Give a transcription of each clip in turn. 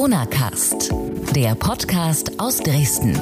Corona Cast, der Podcast aus Dresden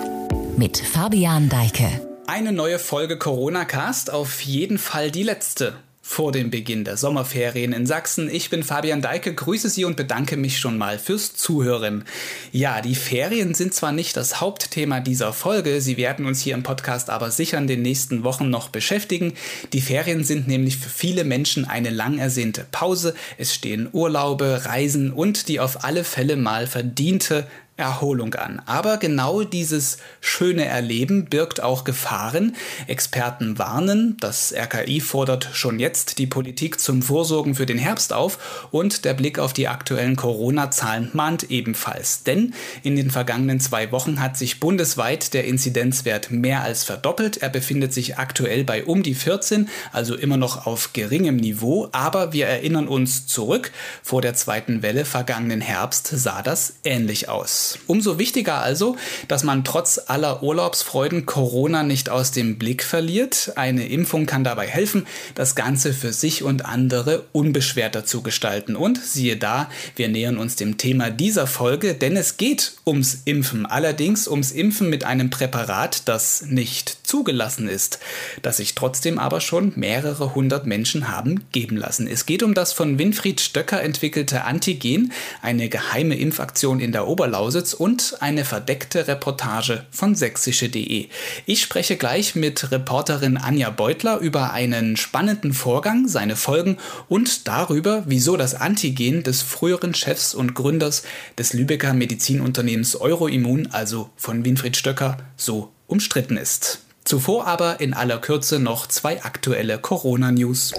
mit Fabian Deike. Eine neue Folge Corona Cast, auf jeden Fall die letzte vor dem Beginn der Sommerferien in Sachsen. Ich bin Fabian Deike, grüße Sie und bedanke mich schon mal fürs Zuhören. Ja, die Ferien sind zwar nicht das Hauptthema dieser Folge, sie werden uns hier im Podcast aber sicher in den nächsten Wochen noch beschäftigen. Die Ferien sind nämlich für viele Menschen eine lang ersehnte Pause. Es stehen Urlaube, Reisen und die auf alle Fälle mal verdiente Erholung an. Aber genau dieses schöne Erleben birgt auch Gefahren. Experten warnen, das RKI fordert schon jetzt die Politik zum Vorsorgen für den Herbst auf und der Blick auf die aktuellen Corona-Zahlen mahnt ebenfalls. Denn in den vergangenen zwei Wochen hat sich bundesweit der Inzidenzwert mehr als verdoppelt. Er befindet sich aktuell bei um die 14, also immer noch auf geringem Niveau. Aber wir erinnern uns zurück, vor der zweiten Welle vergangenen Herbst sah das ähnlich aus. Umso wichtiger also, dass man trotz aller Urlaubsfreuden Corona nicht aus dem Blick verliert. Eine Impfung kann dabei helfen, das Ganze für sich und andere unbeschwerter zu gestalten. Und siehe da, wir nähern uns dem Thema dieser Folge, denn es geht ums Impfen. Allerdings ums Impfen mit einem Präparat, das nicht zugelassen ist, das sich trotzdem aber schon mehrere hundert Menschen haben geben lassen. Es geht um das von Winfried Stöcker entwickelte Antigen, eine geheime Impfaktion in der Oberlausitz Lausitz und eine verdeckte Reportage von sächsische.de. Ich spreche gleich mit Reporterin Anja Beutler über einen spannenden Vorgang, seine Folgen und darüber, wieso das Antigen des früheren Chefs und Gründers des Lübecker Medizinunternehmens Euroimmun, also von Winfried Stöcker, so umstritten ist. Zuvor aber in aller Kürze noch zwei aktuelle Corona-News.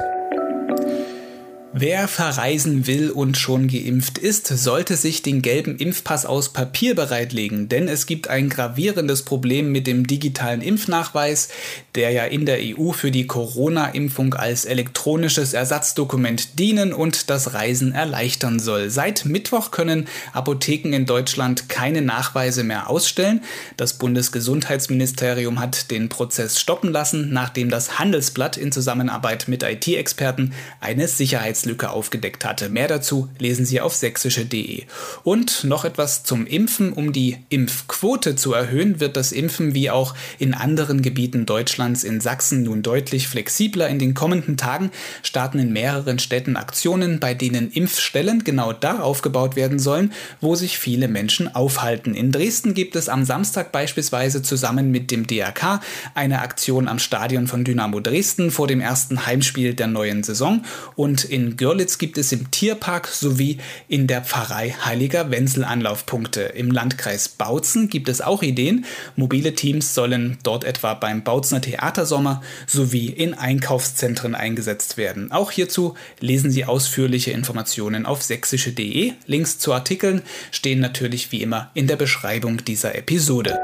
Wer verreisen will und schon geimpft ist, sollte sich den gelben Impfpass aus Papier bereitlegen, denn es gibt ein gravierendes Problem mit dem digitalen Impfnachweis, der ja in der EU für die Corona-Impfung als elektronisches Ersatzdokument dienen und das Reisen erleichtern soll. Seit Mittwoch können Apotheken in Deutschland keine Nachweise mehr ausstellen. Das Bundesgesundheitsministerium hat den Prozess stoppen lassen, nachdem das Handelsblatt in Zusammenarbeit mit IT-Experten eine Sicherheits Sicherheitslücke aufgedeckt hatte. Mehr dazu lesen Sie auf sächsische.de. Und noch etwas zum Impfen. Um die Impfquote zu erhöhen, wird das Impfen wie auch in anderen Gebieten Deutschlands in Sachsen nun deutlich flexibler. In den kommenden Tagen starten in mehreren Städten Aktionen, bei denen Impfstellen genau da aufgebaut werden sollen, wo sich viele Menschen aufhalten. In Dresden gibt es am Samstag beispielsweise zusammen mit dem DRK eine Aktion am Stadion von Dynamo Dresden vor dem ersten Heimspiel der neuen Saison und in Görlitz gibt es im Tierpark sowie in der Pfarrei Heiliger Wenzel Anlaufpunkte. Im Landkreis Bautzen gibt es auch Ideen. Mobile Teams sollen dort etwa beim Bautzner Theatersommer sowie in Einkaufszentren eingesetzt werden. Auch hierzu lesen Sie ausführliche Informationen auf sächsische.de. Links zu Artikeln stehen natürlich wie immer in der Beschreibung dieser Episode.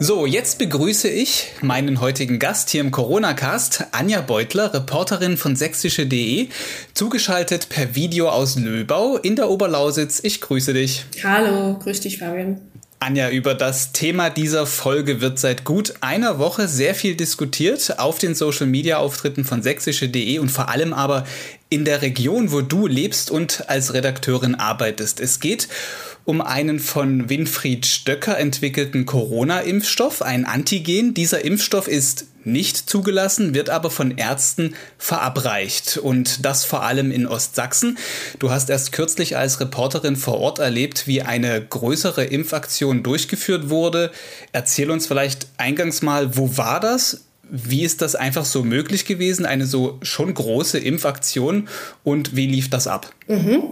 So, jetzt begrüße ich meinen heutigen Gast hier im Corona-Cast, Anja Beutler, Reporterin von sächsische.de, zugeschaltet per Video aus Löbau in der Oberlausitz. Ich grüße dich. Hallo, grüß dich, Fabian. Anja, über das Thema dieser Folge wird seit gut einer Woche sehr viel diskutiert auf den Social Media Auftritten von sächsische.de und vor allem aber in der Region, wo du lebst und als Redakteurin arbeitest. Es geht um einen von Winfried Stöcker entwickelten Corona-Impfstoff, ein Antigen. Dieser Impfstoff ist nicht zugelassen, wird aber von Ärzten verabreicht und das vor allem in Ostsachsen. Du hast erst kürzlich als Reporterin vor Ort erlebt, wie eine größere Impfaktion durchgeführt wurde. Erzähl uns vielleicht eingangs mal, wo war das? Wie ist das einfach so möglich gewesen, eine so schon große Impfaktion und wie lief das ab? Mhm.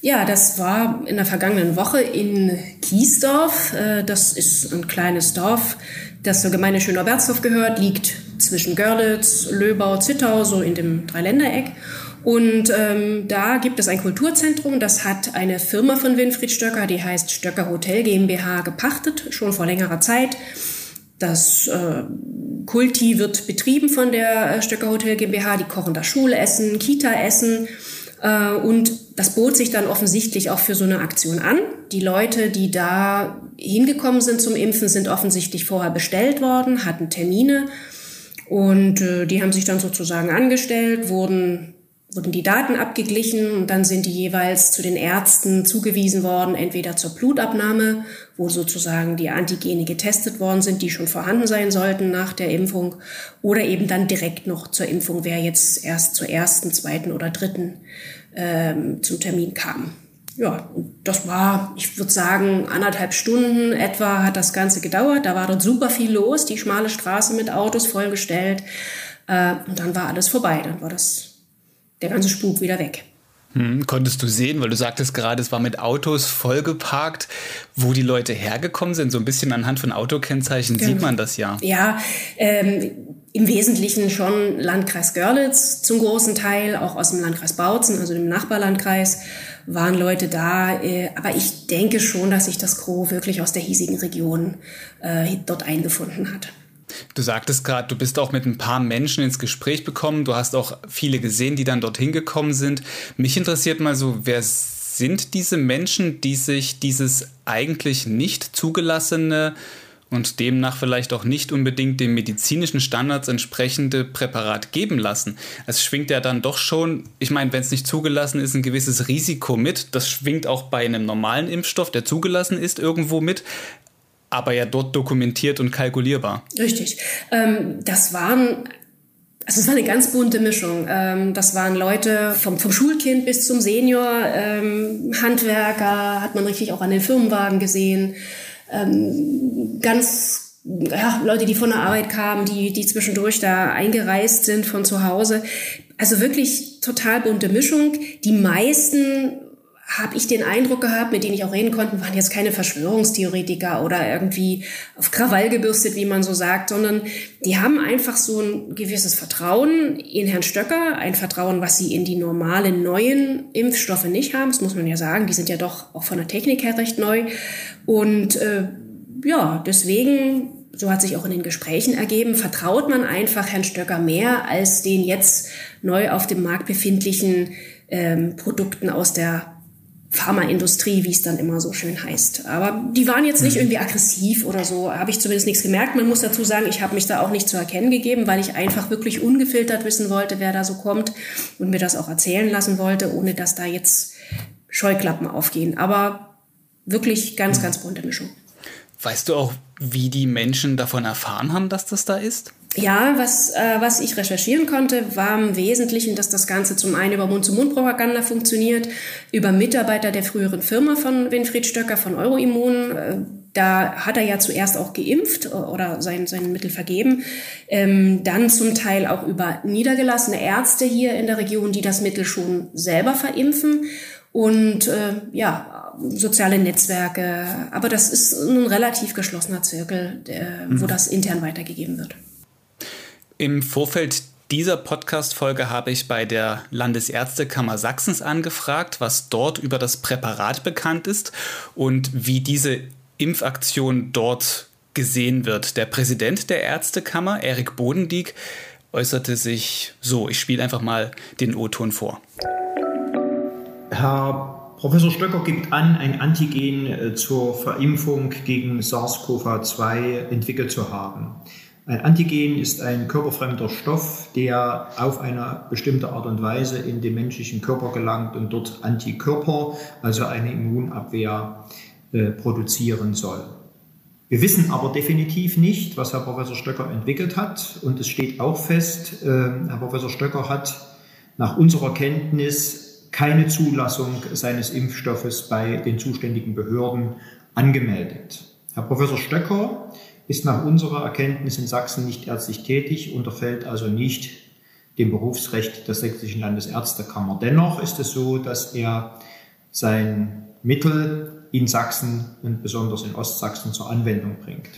Ja, das war in der vergangenen Woche in Kiesdorf. Äh, das ist ein kleines Dorf, das zur Gemeinde Schöner-Berzdorf gehört, liegt zwischen Görlitz, Löbau, Zittau, so in dem Dreiländereck. Und ähm, da gibt es ein Kulturzentrum, das hat eine Firma von Winfried Stöcker, die heißt Stöcker Hotel GmbH, gepachtet, schon vor längerer Zeit. Das äh, Kulti wird betrieben von der äh, Stöcker Hotel GmbH. Die kochen da Schulessen, Kita-Essen. Äh, und das bot sich dann offensichtlich auch für so eine Aktion an. Die Leute, die da hingekommen sind zum Impfen, sind offensichtlich vorher bestellt worden, hatten Termine. Und äh, die haben sich dann sozusagen angestellt, wurden wurden die Daten abgeglichen und dann sind die jeweils zu den Ärzten zugewiesen worden, entweder zur Blutabnahme, wo sozusagen die Antigene getestet worden sind, die schon vorhanden sein sollten nach der Impfung, oder eben dann direkt noch zur Impfung, wer jetzt erst zur ersten, zweiten oder dritten ähm, zum Termin kam. Ja, das war, ich würde sagen, anderthalb Stunden etwa hat das Ganze gedauert. Da war dort super viel los, die schmale Straße mit Autos vollgestellt. Äh, und dann war alles vorbei. Dann war das der ganze Spuk wieder weg. Hm, konntest du sehen, weil du sagtest gerade, es war mit Autos vollgeparkt, wo die Leute hergekommen sind. So ein bisschen anhand von Autokennzeichen genau. sieht man das ja. Ja, ähm, im Wesentlichen schon Landkreis Görlitz zum großen Teil, auch aus dem Landkreis Bautzen, also dem Nachbarlandkreis, waren Leute da. Äh, aber ich denke schon, dass sich das Gros wirklich aus der hiesigen Region äh, dort eingefunden hat. Du sagtest gerade, du bist auch mit ein paar Menschen ins Gespräch bekommen. Du hast auch viele gesehen, die dann dorthin gekommen sind. Mich interessiert mal so, wer sind diese Menschen, die sich dieses eigentlich nicht zugelassene und demnach vielleicht auch nicht unbedingt den medizinischen Standards entsprechende Präparat geben lassen. Es schwingt ja dann doch schon, ich meine, wenn es nicht zugelassen ist, ein gewisses Risiko mit. Das schwingt auch bei einem normalen Impfstoff, der zugelassen ist, irgendwo mit aber ja dort dokumentiert und kalkulierbar. Richtig. Ähm, das waren also es war eine ganz bunte Mischung. Ähm, das waren Leute vom, vom Schulkind bis zum Senior, ähm, Handwerker, hat man richtig auch an den Firmenwagen gesehen. Ähm, ganz ja, Leute, die von der Arbeit kamen, die, die zwischendurch da eingereist sind von zu Hause. Also wirklich total bunte Mischung. Die meisten habe ich den Eindruck gehabt, mit denen ich auch reden konnte, waren jetzt keine Verschwörungstheoretiker oder irgendwie auf Krawall gebürstet, wie man so sagt, sondern die haben einfach so ein gewisses Vertrauen in Herrn Stöcker, ein Vertrauen, was sie in die normalen neuen Impfstoffe nicht haben. Das muss man ja sagen, die sind ja doch auch von der Technik her recht neu. Und äh, ja, deswegen so hat sich auch in den Gesprächen ergeben, vertraut man einfach Herrn Stöcker mehr als den jetzt neu auf dem Markt befindlichen ähm, Produkten aus der Pharmaindustrie, wie es dann immer so schön heißt. Aber die waren jetzt nicht mhm. irgendwie aggressiv oder so, habe ich zumindest nichts gemerkt. Man muss dazu sagen, ich habe mich da auch nicht zu erkennen gegeben, weil ich einfach wirklich ungefiltert wissen wollte, wer da so kommt und mir das auch erzählen lassen wollte, ohne dass da jetzt Scheuklappen aufgehen. Aber wirklich ganz, ganz bunte Mischung. Weißt du auch, wie die Menschen davon erfahren haben, dass das da ist? Ja, was, äh, was ich recherchieren konnte, war im Wesentlichen, dass das Ganze zum einen über Mund-zu-Mund-Propaganda funktioniert, über Mitarbeiter der früheren Firma von Winfried Stöcker von Euroimmun. Äh, da hat er ja zuerst auch geimpft äh, oder sein, sein Mittel vergeben. Ähm, dann zum Teil auch über niedergelassene Ärzte hier in der Region, die das Mittel schon selber verimpfen. Und äh, ja, soziale Netzwerke. Aber das ist ein relativ geschlossener Zirkel, der, mhm. wo das intern weitergegeben wird. Im Vorfeld dieser Podcast-Folge habe ich bei der Landesärztekammer Sachsens angefragt, was dort über das Präparat bekannt ist und wie diese Impfaktion dort gesehen wird. Der Präsident der Ärztekammer, Erik Bodendieck, äußerte sich so. Ich spiele einfach mal den O-Ton vor. Herr Professor Stöcker gibt an, ein Antigen äh, zur Verimpfung gegen SARS-CoV-2 entwickelt zu haben. Ein Antigen ist ein körperfremder Stoff, der auf eine bestimmte Art und Weise in den menschlichen Körper gelangt und dort Antikörper, also eine Immunabwehr, äh, produzieren soll. Wir wissen aber definitiv nicht, was Herr Professor Stöcker entwickelt hat. Und es steht auch fest, äh, Herr Professor Stöcker hat nach unserer Kenntnis keine Zulassung seines Impfstoffes bei den zuständigen Behörden angemeldet. Herr Professor Stöcker ist nach unserer Erkenntnis in Sachsen nicht ärztlich tätig, unterfällt also nicht dem Berufsrecht der Sächsischen Landesärztekammer. Dennoch ist es so, dass er sein Mittel in Sachsen und besonders in Ostsachsen zur Anwendung bringt.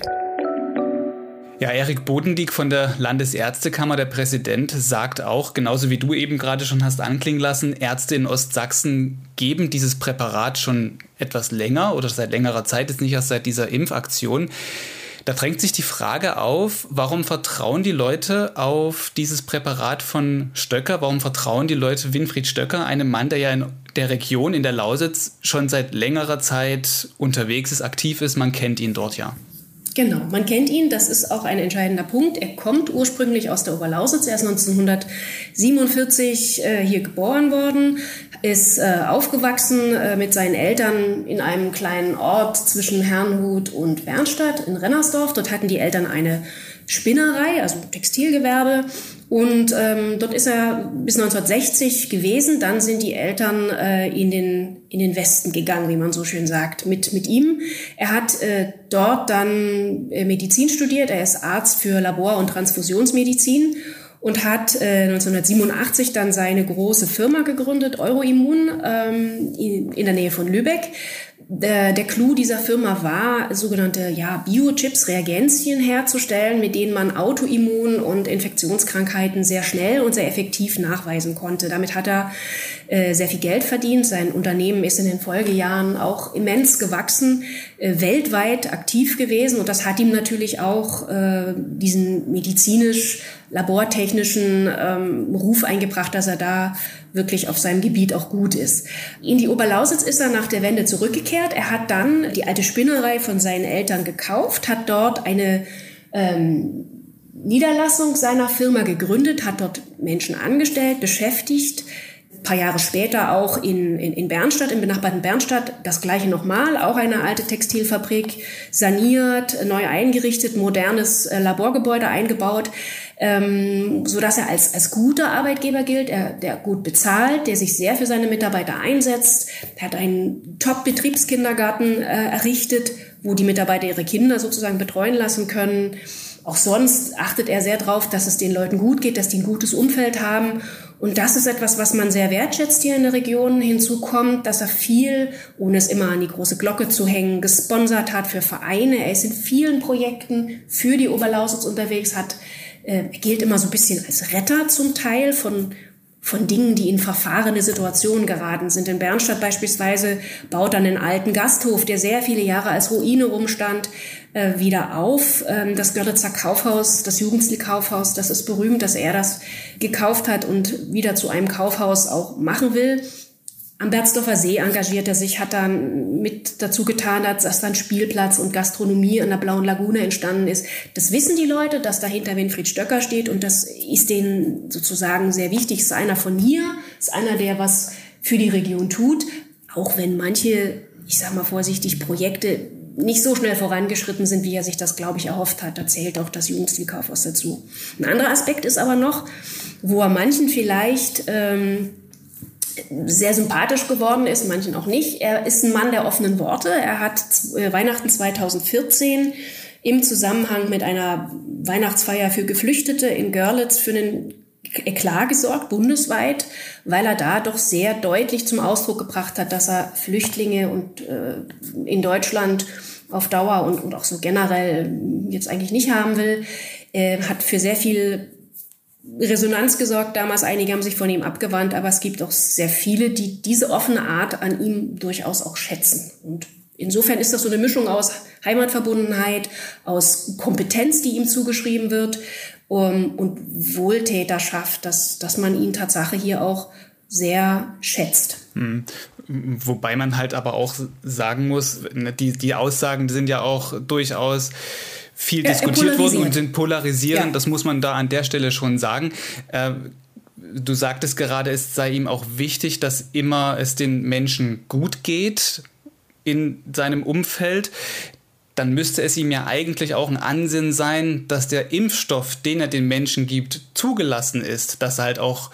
Ja, Erik Bodendieck von der Landesärztekammer, der Präsident, sagt auch, genauso wie du eben gerade schon hast anklingen lassen, Ärzte in Ostsachsen geben dieses Präparat schon etwas länger oder seit längerer Zeit, jetzt nicht erst seit dieser Impfaktion. Da drängt sich die Frage auf, warum vertrauen die Leute auf dieses Präparat von Stöcker? Warum vertrauen die Leute Winfried Stöcker, einem Mann, der ja in der Region, in der Lausitz, schon seit längerer Zeit unterwegs ist, aktiv ist? Man kennt ihn dort ja. Genau, man kennt ihn, das ist auch ein entscheidender Punkt. Er kommt ursprünglich aus der Oberlausitz, er ist 1947 äh, hier geboren worden, ist äh, aufgewachsen äh, mit seinen Eltern in einem kleinen Ort zwischen Herrnhut und Bernstadt in Rennersdorf. Dort hatten die Eltern eine Spinnerei, also Textilgewerbe. Und ähm, dort ist er bis 1960 gewesen. Dann sind die Eltern äh, in, den, in den Westen gegangen, wie man so schön sagt, mit, mit ihm. Er hat äh, dort dann äh, Medizin studiert. Er ist Arzt für Labor- und Transfusionsmedizin und hat äh, 1987 dann seine große Firma gegründet, Euroimmun, ähm, in, in der Nähe von Lübeck der, der Clou dieser Firma war, sogenannte ja, Biochips, Reagenzien herzustellen, mit denen man Autoimmun- und Infektionskrankheiten sehr schnell und sehr effektiv nachweisen konnte. Damit hat er äh, sehr viel Geld verdient. Sein Unternehmen ist in den Folgejahren auch immens gewachsen, äh, weltweit aktiv gewesen und das hat ihm natürlich auch äh, diesen medizinisch labortechnischen ähm, Ruf eingebracht, dass er da wirklich auf seinem Gebiet auch gut ist. In die Oberlausitz ist er nach der Wende zurückgekehrt. Er hat dann die alte Spinnerei von seinen Eltern gekauft, hat dort eine ähm, Niederlassung seiner Firma gegründet, hat dort Menschen angestellt, beschäftigt, paar Jahre später auch in, in, in Bernstadt, im benachbarten Bernstadt, das gleiche nochmal, auch eine alte Textilfabrik, saniert, neu eingerichtet, modernes äh, Laborgebäude eingebaut, ähm, so dass er als, als guter Arbeitgeber gilt, er, der gut bezahlt, der sich sehr für seine Mitarbeiter einsetzt, hat einen Top-Betriebskindergarten äh, errichtet, wo die Mitarbeiter ihre Kinder sozusagen betreuen lassen können. Auch sonst achtet er sehr darauf, dass es den Leuten gut geht, dass die ein gutes Umfeld haben und das ist etwas, was man sehr wertschätzt hier in der Region. Hinzu kommt, dass er viel, ohne es immer an die große Glocke zu hängen, gesponsert hat für Vereine. Er ist in vielen Projekten für die Oberlausitz unterwegs, hat, äh, gilt immer so ein bisschen als Retter zum Teil von von Dingen, die in verfahrene Situationen geraten sind. In Bernstadt beispielsweise baut dann einen alten Gasthof, der sehr viele Jahre als Ruine rumstand, äh, wieder auf. Ähm, das Görlitzer Kaufhaus, das Jugendstil-Kaufhaus, das ist berühmt, dass er das gekauft hat und wieder zu einem Kaufhaus auch machen will. Am Berzdorfer See engagiert er sich, hat dann mit dazu getan, dass dann Spielplatz und Gastronomie an der Blauen Lagune entstanden ist. Das wissen die Leute, dass dahinter Winfried Stöcker steht und das ist denen sozusagen sehr wichtig. Ist einer von hier, ist einer, der was für die Region tut, auch wenn manche, ich sag mal vorsichtig, Projekte nicht so schnell vorangeschritten sind, wie er sich das, glaube ich, erhofft hat. Da zählt auch das Jugendstilkaufhaus dazu. Ein anderer Aspekt ist aber noch, wo er manchen vielleicht ähm, sehr sympathisch geworden ist, manchen auch nicht. Er ist ein Mann der offenen Worte. Er hat äh, Weihnachten 2014 im Zusammenhang mit einer Weihnachtsfeier für Geflüchtete in Görlitz für einen Eklat gesorgt, bundesweit, weil er da doch sehr deutlich zum Ausdruck gebracht hat, dass er Flüchtlinge und äh, in Deutschland auf Dauer und, und auch so generell jetzt eigentlich nicht haben will. Er hat für sehr viel Resonanz gesorgt damals. Einige haben sich von ihm abgewandt, aber es gibt auch sehr viele, die diese offene Art an ihm durchaus auch schätzen. Und insofern ist das so eine Mischung aus Heimatverbundenheit, aus Kompetenz, die ihm zugeschrieben wird um, und Wohltäterschaft, dass, dass man ihn Tatsache hier auch sehr schätzt. Hm. Wobei man halt aber auch sagen muss, ne, die, die Aussagen sind ja auch durchaus viel ja, diskutiert worden und sind polarisierend. Ja. Das muss man da an der Stelle schon sagen. Äh, du sagtest gerade, es sei ihm auch wichtig, dass immer es den Menschen gut geht in seinem Umfeld. Dann müsste es ihm ja eigentlich auch ein Ansinnen sein, dass der Impfstoff, den er den Menschen gibt, zugelassen ist, dass er halt auch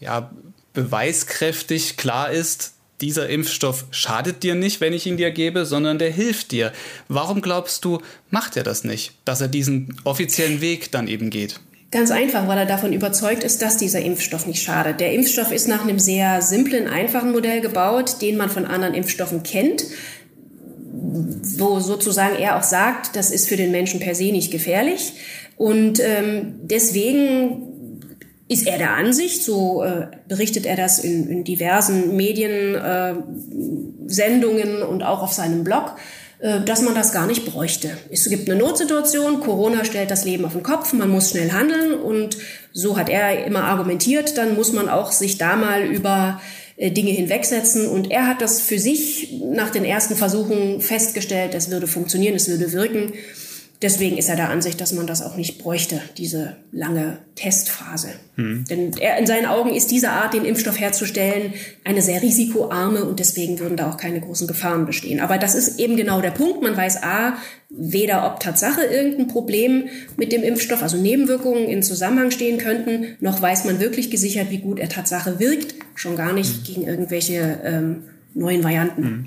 ja, beweiskräftig klar ist, dieser Impfstoff schadet dir nicht, wenn ich ihn dir gebe, sondern der hilft dir. Warum glaubst du, macht er das nicht, dass er diesen offiziellen Weg dann eben geht? Ganz einfach, weil er davon überzeugt ist, dass dieser Impfstoff nicht schadet. Der Impfstoff ist nach einem sehr simplen, einfachen Modell gebaut, den man von anderen Impfstoffen kennt, wo sozusagen er auch sagt, das ist für den Menschen per se nicht gefährlich. Und ähm, deswegen ist er der Ansicht, so äh, berichtet er das in, in diversen Mediensendungen äh, und auch auf seinem Blog, äh, dass man das gar nicht bräuchte. Es gibt eine Notsituation, Corona stellt das Leben auf den Kopf, man muss schnell handeln und so hat er immer argumentiert, dann muss man auch sich da mal über äh, Dinge hinwegsetzen. Und er hat das für sich nach den ersten Versuchen festgestellt, es würde funktionieren, es würde wirken. Deswegen ist er der Ansicht, dass man das auch nicht bräuchte, diese lange Testphase. Hm. Denn er, in seinen Augen ist diese Art, den Impfstoff herzustellen, eine sehr risikoarme und deswegen würden da auch keine großen Gefahren bestehen. Aber das ist eben genau der Punkt. Man weiß A, weder ob Tatsache irgendein Problem mit dem Impfstoff, also Nebenwirkungen in Zusammenhang stehen könnten, noch weiß man wirklich gesichert, wie gut er Tatsache wirkt, schon gar nicht hm. gegen irgendwelche ähm, neuen Varianten. Hm.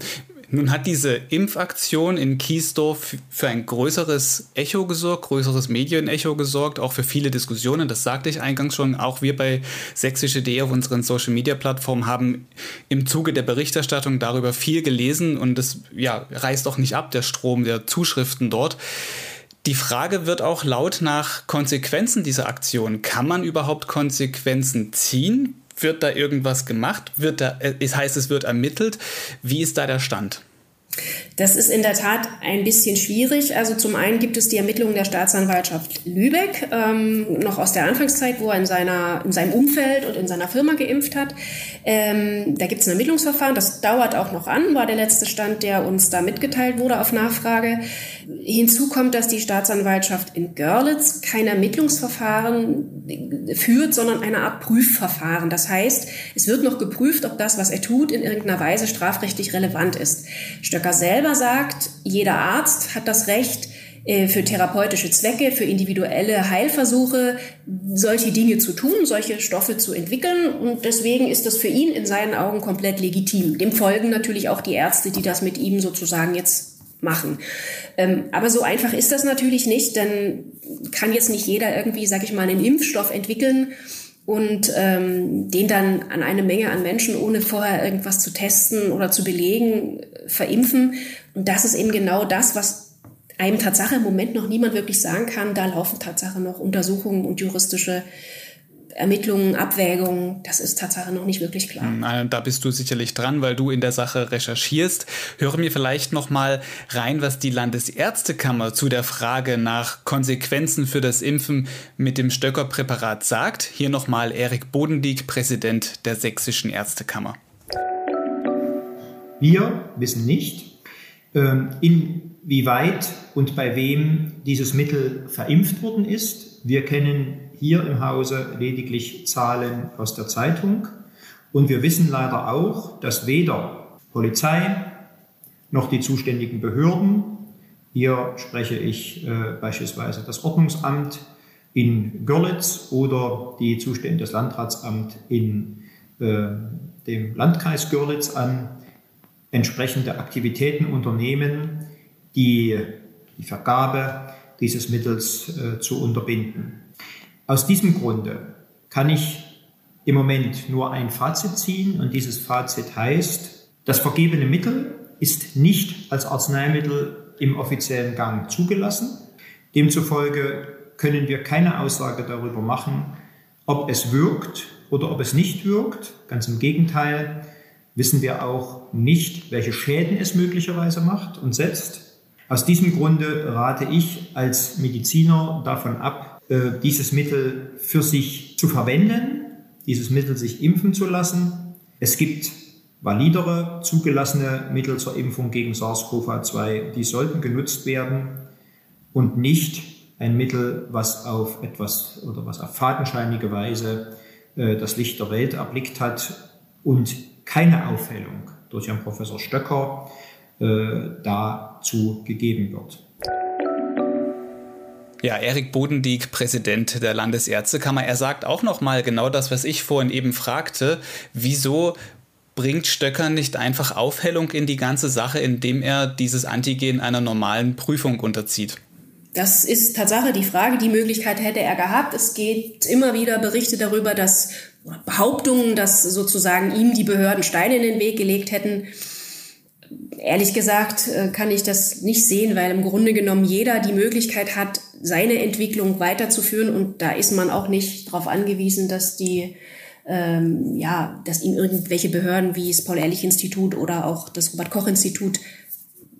Nun hat diese Impfaktion in Kiesdorf für ein größeres Echo gesorgt, größeres Medienecho gesorgt, auch für viele Diskussionen. Das sagte ich eingangs schon. Auch wir bei sächsische.de auf unseren Social Media Plattformen haben im Zuge der Berichterstattung darüber viel gelesen und es ja, reißt auch nicht ab, der Strom der Zuschriften dort. Die Frage wird auch laut nach Konsequenzen dieser Aktion. Kann man überhaupt Konsequenzen ziehen? Wird da irgendwas gemacht? Wird da, äh, es heißt, es wird ermittelt. Wie ist da der Stand? Das ist in der Tat ein bisschen schwierig. Also zum einen gibt es die Ermittlungen der Staatsanwaltschaft Lübeck, ähm, noch aus der Anfangszeit, wo er in, seiner, in seinem Umfeld und in seiner Firma geimpft hat. Ähm, da gibt es ein Ermittlungsverfahren, das dauert auch noch an, war der letzte Stand, der uns da mitgeteilt wurde auf Nachfrage. Hinzu kommt, dass die Staatsanwaltschaft in Görlitz kein Ermittlungsverfahren führt, sondern eine Art Prüfverfahren. Das heißt, es wird noch geprüft, ob das, was er tut, in irgendeiner Weise strafrechtlich relevant ist. Stöcker selber sagt, jeder Arzt hat das Recht, äh, für therapeutische Zwecke, für individuelle Heilversuche solche Dinge zu tun, solche Stoffe zu entwickeln. Und deswegen ist das für ihn in seinen Augen komplett legitim. Dem folgen natürlich auch die Ärzte, die das mit ihm sozusagen jetzt machen. Ähm, aber so einfach ist das natürlich nicht, denn kann jetzt nicht jeder irgendwie, sag ich mal, einen Impfstoff entwickeln und ähm, den dann an eine Menge an Menschen, ohne vorher irgendwas zu testen oder zu belegen, verimpfen. Und das ist eben genau das, was einem Tatsache im Moment noch niemand wirklich sagen kann. Da laufen Tatsache noch Untersuchungen und juristische Ermittlungen, Abwägungen, das ist Tatsache noch nicht wirklich klar. Hm, da bist du sicherlich dran, weil du in der Sache recherchierst. Höre mir vielleicht noch mal rein, was die Landesärztekammer zu der Frage nach Konsequenzen für das Impfen mit dem Stöckerpräparat sagt. Hier noch mal Erik Bodendieck, Präsident der Sächsischen Ärztekammer. Wir wissen nicht, ähm, inwieweit und bei wem dieses Mittel verimpft worden ist. Wir kennen hier im Hause lediglich Zahlen aus der Zeitung. Und wir wissen leider auch, dass weder Polizei noch die zuständigen Behörden, hier spreche ich äh, beispielsweise das Ordnungsamt in Görlitz oder die Zustände des Landratsamt in äh, dem Landkreis Görlitz an, entsprechende Aktivitäten unternehmen, die die Vergabe dieses Mittels äh, zu unterbinden. Aus diesem Grunde kann ich im Moment nur ein Fazit ziehen und dieses Fazit heißt, das vergebene Mittel ist nicht als Arzneimittel im offiziellen Gang zugelassen. Demzufolge können wir keine Aussage darüber machen, ob es wirkt oder ob es nicht wirkt. Ganz im Gegenteil wissen wir auch nicht, welche Schäden es möglicherweise macht und setzt. Aus diesem Grunde rate ich als Mediziner davon ab, äh, dieses Mittel für sich zu verwenden, dieses Mittel sich impfen zu lassen. Es gibt validere, zugelassene Mittel zur Impfung gegen SARS-CoV-2, die sollten genutzt werden und nicht ein Mittel, was auf etwas oder was auf fadenscheinige Weise äh, das Licht der Welt erblickt hat und keine Aufhellung durch Herrn Professor Stöcker dazu gegeben wird. Ja, Erik Bodendieck, Präsident der Landesärztekammer, er sagt auch noch mal genau das, was ich vorhin eben fragte. Wieso bringt Stöcker nicht einfach Aufhellung in die ganze Sache, indem er dieses Antigen einer normalen Prüfung unterzieht? Das ist Tatsache die Frage. Die Möglichkeit hätte er gehabt. Es geht immer wieder Berichte darüber, dass Behauptungen, dass sozusagen ihm die Behörden Steine in den Weg gelegt hätten. Ehrlich gesagt äh, kann ich das nicht sehen, weil im Grunde genommen jeder die Möglichkeit hat, seine Entwicklung weiterzuführen und da ist man auch nicht darauf angewiesen, dass die ähm, ja, dass ihm irgendwelche Behörden wie das Paul-Ehrlich-Institut oder auch das Robert-Koch-Institut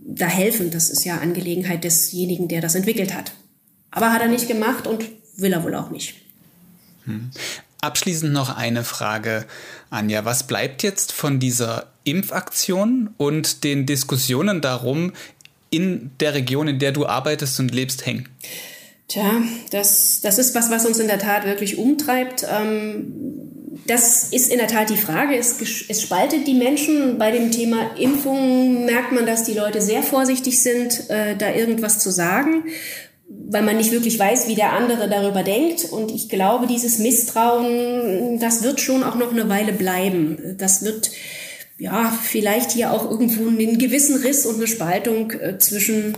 da helfen. Das ist ja Angelegenheit desjenigen, der das entwickelt hat. Aber hat er nicht gemacht und will er wohl auch nicht. Hm. Abschließend noch eine Frage, Anja. Was bleibt jetzt von dieser Impfaktion und den Diskussionen darum, in der Region, in der du arbeitest und lebst, hängen? Tja, das, das ist was, was uns in der Tat wirklich umtreibt. Ähm, das ist in der Tat die Frage. Es, es spaltet die Menschen. Bei dem Thema Impfung merkt man, dass die Leute sehr vorsichtig sind, äh, da irgendwas zu sagen, weil man nicht wirklich weiß, wie der andere darüber denkt. Und ich glaube, dieses Misstrauen, das wird schon auch noch eine Weile bleiben. Das wird ja vielleicht hier auch irgendwo einen gewissen Riss und eine Spaltung äh, zwischen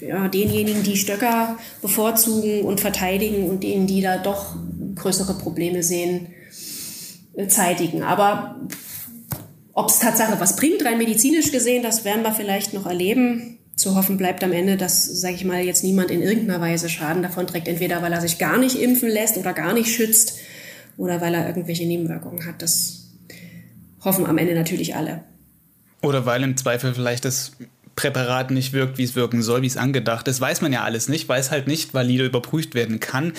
ja, denjenigen, die Stöcker bevorzugen und verteidigen und denen, die da doch größere Probleme sehen, äh, zeitigen. Aber ob es Tatsache was bringt, rein medizinisch gesehen, das werden wir vielleicht noch erleben. Zu hoffen bleibt am Ende, dass, sage ich mal, jetzt niemand in irgendeiner Weise Schaden davon trägt, entweder weil er sich gar nicht impfen lässt oder gar nicht schützt oder weil er irgendwelche Nebenwirkungen hat. Das hoffen am Ende natürlich alle. Oder weil im Zweifel vielleicht das Präparat nicht wirkt, wie es wirken soll, wie es angedacht ist. Weiß man ja alles nicht, weil es halt nicht valide überprüft werden kann.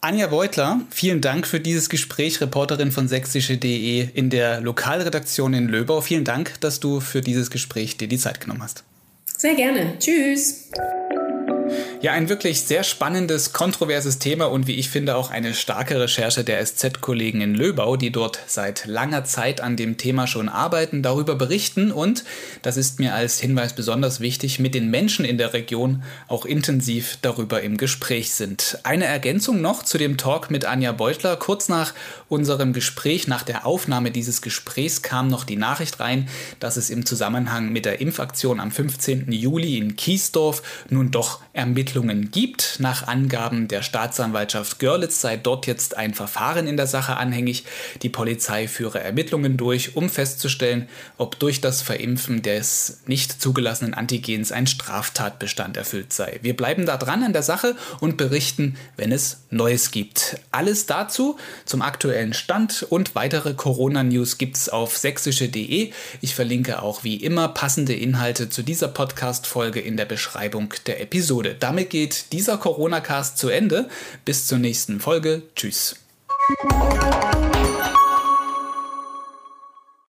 Anja Beutler, vielen Dank für dieses Gespräch, Reporterin von sächsische.de in der Lokalredaktion in Löbau. Vielen Dank, dass du für dieses Gespräch dir die Zeit genommen hast. Sehr gerne. Tschüss. Ja, ein wirklich sehr spannendes, kontroverses Thema und wie ich finde auch eine starke Recherche der SZ-Kollegen in Löbau, die dort seit langer Zeit an dem Thema schon arbeiten, darüber berichten und, das ist mir als Hinweis besonders wichtig, mit den Menschen in der Region auch intensiv darüber im Gespräch sind. Eine Ergänzung noch zu dem Talk mit Anja Beutler. Kurz nach unserem Gespräch, nach der Aufnahme dieses Gesprächs kam noch die Nachricht rein, dass es im Zusammenhang mit der Impfaktion am 15. Juli in Kiesdorf nun doch Ermittlungen gibt. Nach Angaben der Staatsanwaltschaft Görlitz sei dort jetzt ein Verfahren in der Sache anhängig. Die Polizei führe Ermittlungen durch, um festzustellen, ob durch das Verimpfen des nicht zugelassenen Antigens ein Straftatbestand erfüllt sei. Wir bleiben da dran an der Sache und berichten, wenn es Neues gibt. Alles dazu zum aktuellen Stand und weitere Corona-News gibt es auf sächsische.de. Ich verlinke auch wie immer passende Inhalte zu dieser Podcast-Folge in der Beschreibung der Episode. Episode. Damit geht dieser Corona-Cast zu Ende. Bis zur nächsten Folge. Tschüss.